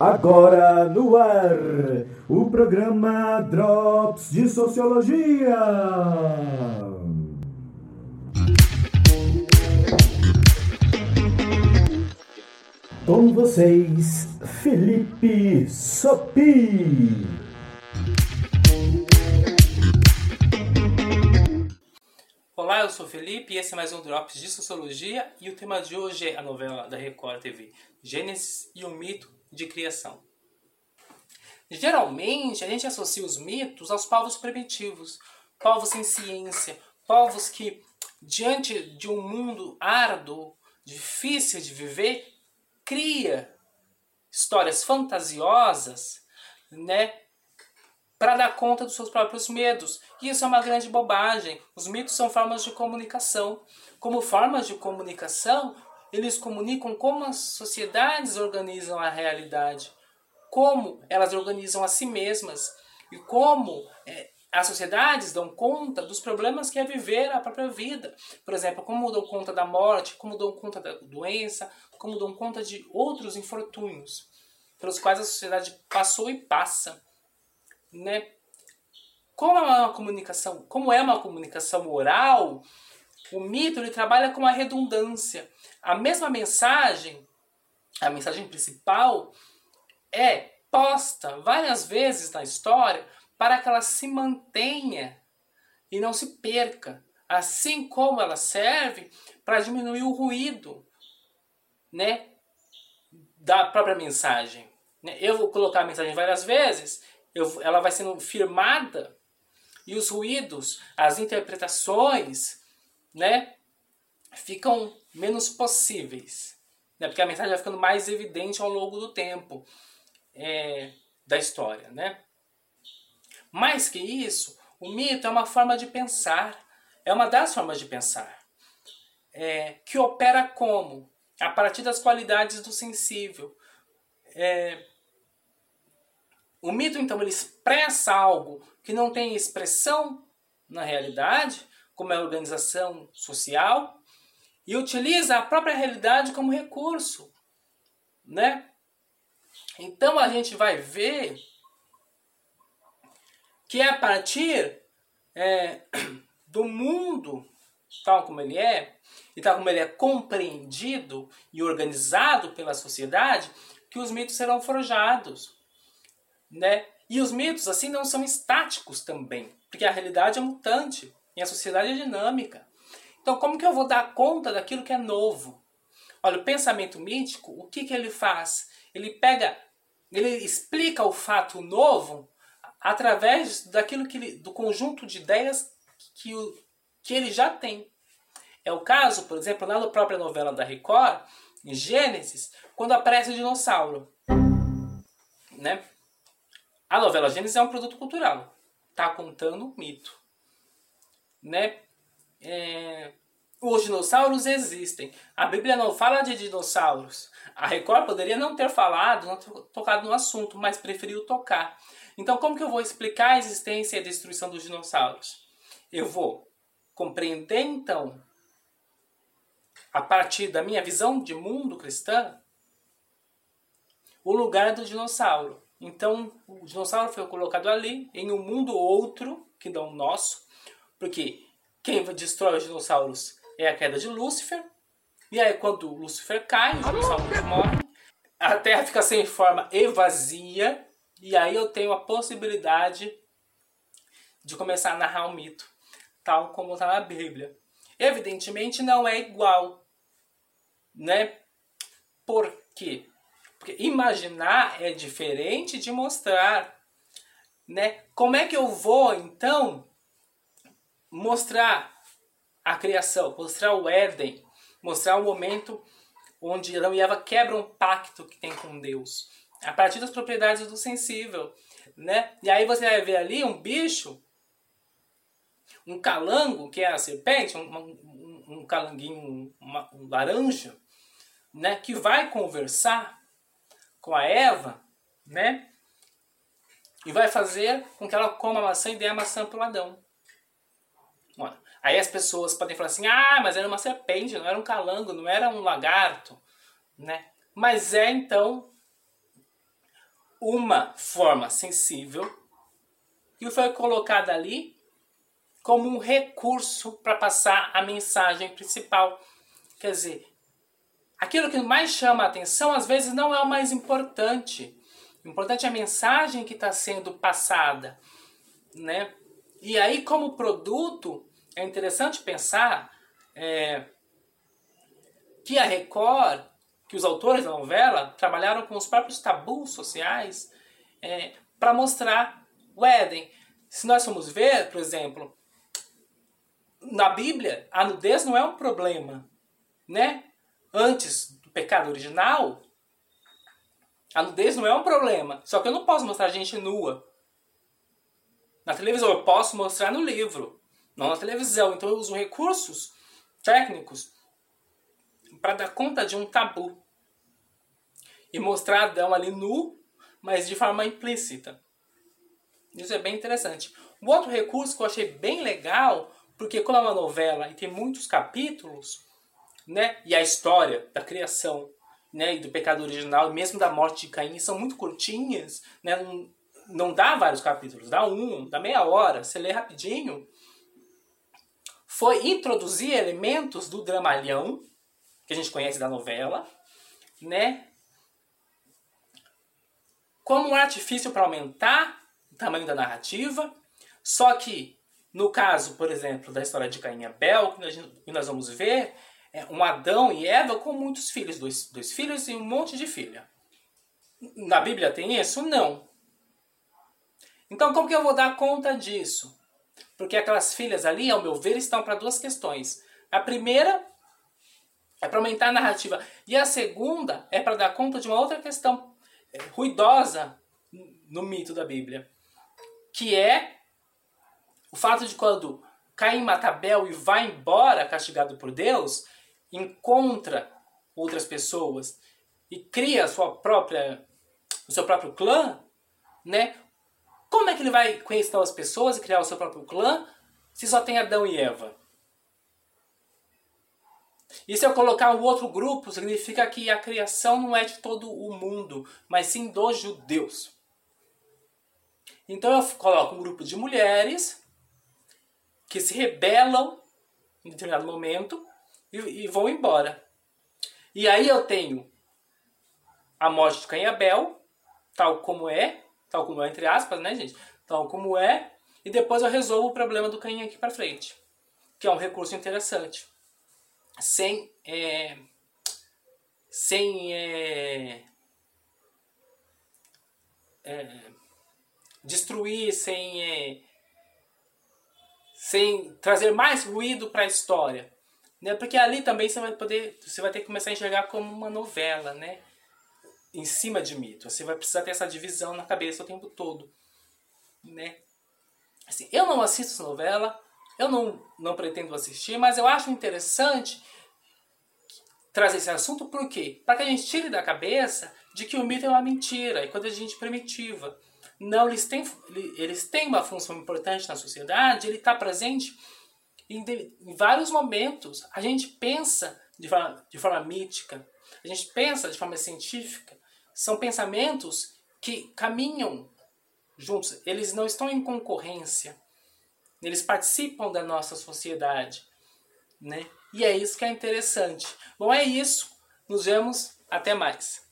Agora no ar, o programa Drops de Sociologia. Com vocês, Felipe Sopi. Olá, eu sou Felipe e esse é mais um Drops de Sociologia e o tema de hoje é a novela da Record TV, Gênesis e o Mito de criação. Geralmente, a gente associa os mitos aos povos primitivos, povos sem ciência, povos que, diante de um mundo árduo, difícil de viver, cria histórias fantasiosas, né, para dar conta dos seus próprios medos. E isso é uma grande bobagem. Os mitos são formas de comunicação. Como formas de comunicação, eles comunicam como as sociedades organizam a realidade, como elas organizam a si mesmas e como é, as sociedades dão conta dos problemas que é viver a própria vida. Por exemplo, como dão conta da morte, como dão conta da doença, como dão conta de outros infortúnios pelos quais a sociedade passou e passa, né? Como é uma comunicação, como é uma comunicação oral, o mito ele trabalha com a redundância. A mesma mensagem, a mensagem principal, é posta várias vezes na história para que ela se mantenha e não se perca. Assim como ela serve para diminuir o ruído né, da própria mensagem. Né. Eu vou colocar a mensagem várias vezes, eu, ela vai sendo firmada e os ruídos, as interpretações, né, ficam menos possíveis, né? porque a mensagem vai ficando mais evidente ao longo do tempo é, da história. Né? Mais que isso, o mito é uma forma de pensar, é uma das formas de pensar, é, que opera como? A partir das qualidades do sensível. É, o mito, então, ele expressa algo que não tem expressão na realidade, como é a organização social, e utiliza a própria realidade como recurso, né? Então a gente vai ver que é a partir é, do mundo tal como ele é, e tal como ele é compreendido e organizado pela sociedade, que os mitos serão forjados, né? E os mitos assim não são estáticos também, porque a realidade é mutante e a sociedade é dinâmica. Então, como que eu vou dar conta daquilo que é novo? Olha, o pensamento mítico, o que, que ele faz? Ele pega, ele explica o fato novo através daquilo que ele, do conjunto de ideias que, o, que ele já tem. É o caso, por exemplo, na própria novela da Record, em Gênesis, quando aparece o dinossauro. Né? A novela Gênesis é um produto cultural. Está contando um mito. Né? é, os dinossauros existem. A Bíblia não fala de dinossauros. A Record poderia não ter falado, não ter tocado no assunto, mas preferiu tocar. Então, como que eu vou explicar a existência e a destruição dos dinossauros? Eu vou compreender, então, a partir da minha visão de mundo cristã, o lugar do dinossauro. Então, o dinossauro foi colocado ali, em um mundo outro, que não o nosso, porque quem destrói os dinossauros é a queda de Lúcifer. E aí, quando Lúcifer cai, os dinossauros morrem. A Terra fica sem forma e vazia. E aí eu tenho a possibilidade de começar a narrar o um mito, tal como está na Bíblia. Evidentemente não é igual, né? Por quê? Porque imaginar é diferente de mostrar, né? Como é que eu vou então mostrar a criação, mostrar o Éden, mostrar o momento onde Adão e Eva quebram o pacto que tem com Deus, a partir das propriedades do sensível, né? E aí você vai ver ali um bicho, um calango, que é a serpente, um, um, um calanguinho, uma, um laranja, né? Que vai conversar com a Eva, né? E vai fazer com que ela coma a maçã e dê a maçã para o Adão. Aí as pessoas podem falar assim: ah, mas era uma serpente, não era um calango, não era um lagarto, né? Mas é então uma forma sensível e foi colocada ali como um recurso para passar a mensagem principal. Quer dizer, aquilo que mais chama a atenção às vezes não é o mais importante. O importante é a mensagem que está sendo passada, né? E aí, como produto, é interessante pensar é, que a Record, que os autores da novela trabalharam com os próprios tabus sociais é, para mostrar o Éden. Se nós formos ver, por exemplo, na Bíblia, a nudez não é um problema, né? Antes do pecado original, a nudez não é um problema. Só que eu não posso mostrar gente nua. Na televisão eu posso mostrar no livro, não na televisão. Então eu uso recursos técnicos para dar conta de um tabu. E mostrar Adão ali nu, mas de forma implícita. Isso é bem interessante. Um outro recurso que eu achei bem legal, porque como é uma novela e tem muitos capítulos, né? E a história da criação, né, e do pecado original, mesmo da morte de Caim, são muito curtinhas, né? Não dá vários capítulos, dá um, dá meia hora, você lê rapidinho. Foi introduzir elementos do dramalhão, que a gente conhece da novela, né? Como um artifício para aumentar o tamanho da narrativa, só que no caso, por exemplo, da história de Caim e Abel, que nós vamos ver, é um Adão e Eva com muitos filhos, dois, dois filhos e um monte de filha. Na Bíblia tem isso? Não. Então, como que eu vou dar conta disso? Porque aquelas filhas ali, ao meu ver, estão para duas questões. A primeira é para aumentar a narrativa. E a segunda é para dar conta de uma outra questão é, ruidosa no mito da Bíblia. Que é o fato de quando Caim mata Abel e vai embora castigado por Deus, encontra outras pessoas e cria sua própria, o seu próprio clã, né? Como é que ele vai conhecer as pessoas e criar o seu próprio clã se só tem Adão e Eva? E se eu colocar um outro grupo, significa que a criação não é de todo o mundo, mas sim dos judeus. Então eu coloco um grupo de mulheres que se rebelam em determinado momento e, e vão embora. E aí eu tenho a morte de Caim e Abel, tal como é, tal como é entre aspas, né, gente? Tal como é, e depois eu resolvo o problema do Caim aqui para frente, que é um recurso interessante, sem é, sem é, é, destruir, sem é, sem trazer mais ruído para a história, né? Porque ali também você vai poder, você vai ter que começar a enxergar como uma novela, né? Em cima de mito. Você vai precisar ter essa divisão na cabeça o tempo todo, né? Assim, eu não assisto essa novela, eu não, não pretendo assistir, mas eu acho interessante trazer esse assunto por quê? Para que a gente tire da cabeça de que o mito é uma mentira e quando a gente primitiva. Não, eles têm, eles têm uma função importante na sociedade, ele está presente em, em, vários momentos. A gente pensa de forma, de forma mítica, a gente pensa de forma científica, são pensamentos que caminham juntos, eles não estão em concorrência, eles participam da nossa sociedade, né? E é isso que é interessante. Bom, é isso. Nos vemos. Até mais.